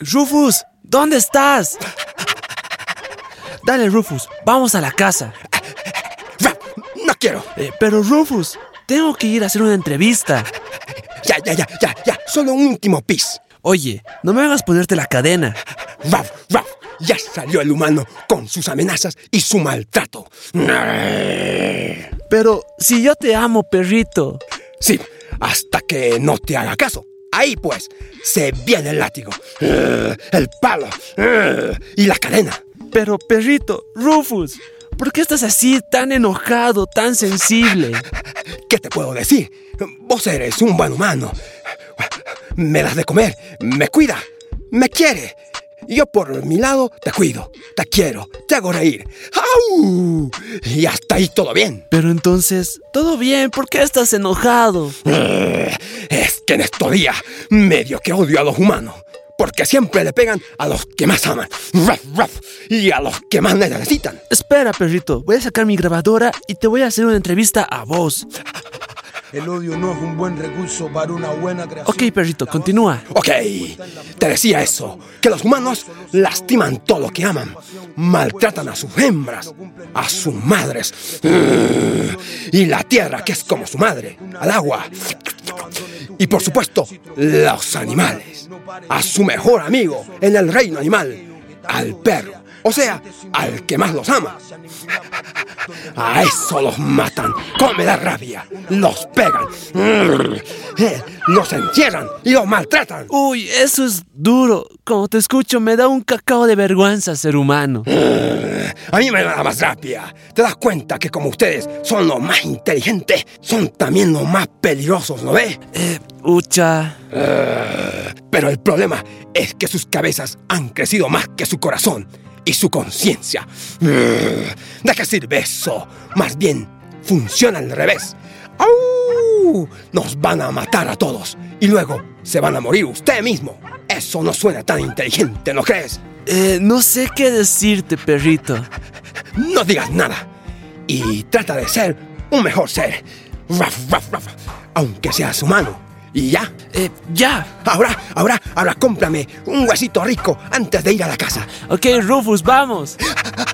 Rufus, ¿dónde estás? Dale, Rufus, vamos a la casa. No quiero. Eh, pero Rufus, tengo que ir a hacer una entrevista. Ya, ya, ya, ya, ya. Solo un último pis. Oye, no me hagas ponerte la cadena. Raf, Raf, ya salió el humano con sus amenazas y su maltrato. Pero si yo te amo, perrito. Sí, hasta que no te haga caso. Ahí pues, se viene el látigo, eh, el palo eh, y la cadena. Pero, perrito, Rufus, ¿por qué estás así tan enojado, tan sensible? ¿Qué te puedo decir? Vos eres un buen humano. Me das de comer, me cuida, me quiere. Yo por mi lado te cuido, te quiero, te hago reír. ¡Au! Y hasta ahí todo bien. Pero entonces, todo bien, ¿por qué estás enojado? Eh, Es que en estos días medio que odio a los humanos. Porque siempre le pegan a los que más aman. Ruff, ruff, y a los que más necesitan. Espera, perrito, voy a sacar mi grabadora y te voy a hacer una entrevista a vos. El odio no es un buen recurso para una buena creación. Ok, perrito, continúa. Ok, te decía eso, que los humanos lastiman todo lo que aman, maltratan a sus hembras, a sus madres, y la tierra que es como su madre, al agua, y por supuesto los animales, a su mejor amigo en el reino animal, al perro, o sea, al que más los ama. A eso los matan, come la rabia, los pegan, los encierran y los maltratan. Uy, eso es duro. Como te escucho, me da un cacao de vergüenza ser humano. A mí me da más rabia. ¿Te das cuenta que como ustedes son los más inteligentes, son también los más peligrosos, ¿no ves? Eh, ucha. Pero el problema es que sus cabezas han crecido más que su corazón y su conciencia. ¿De qué sirve eso? Más bien, funciona al revés. ¡Au! Nos van a matar a todos y luego se van a morir usted mismo. Eso no suena tan inteligente, ¿no crees? Eh, no sé qué decirte, perrito. No digas nada y trata de ser un mejor ser. Ruff, ruff, ruff, aunque seas humano. Y ya. Eh, ya. Ahora, ahora, ahora cómprame un huesito rico antes de ir a la casa. Ok, Rufus, vamos.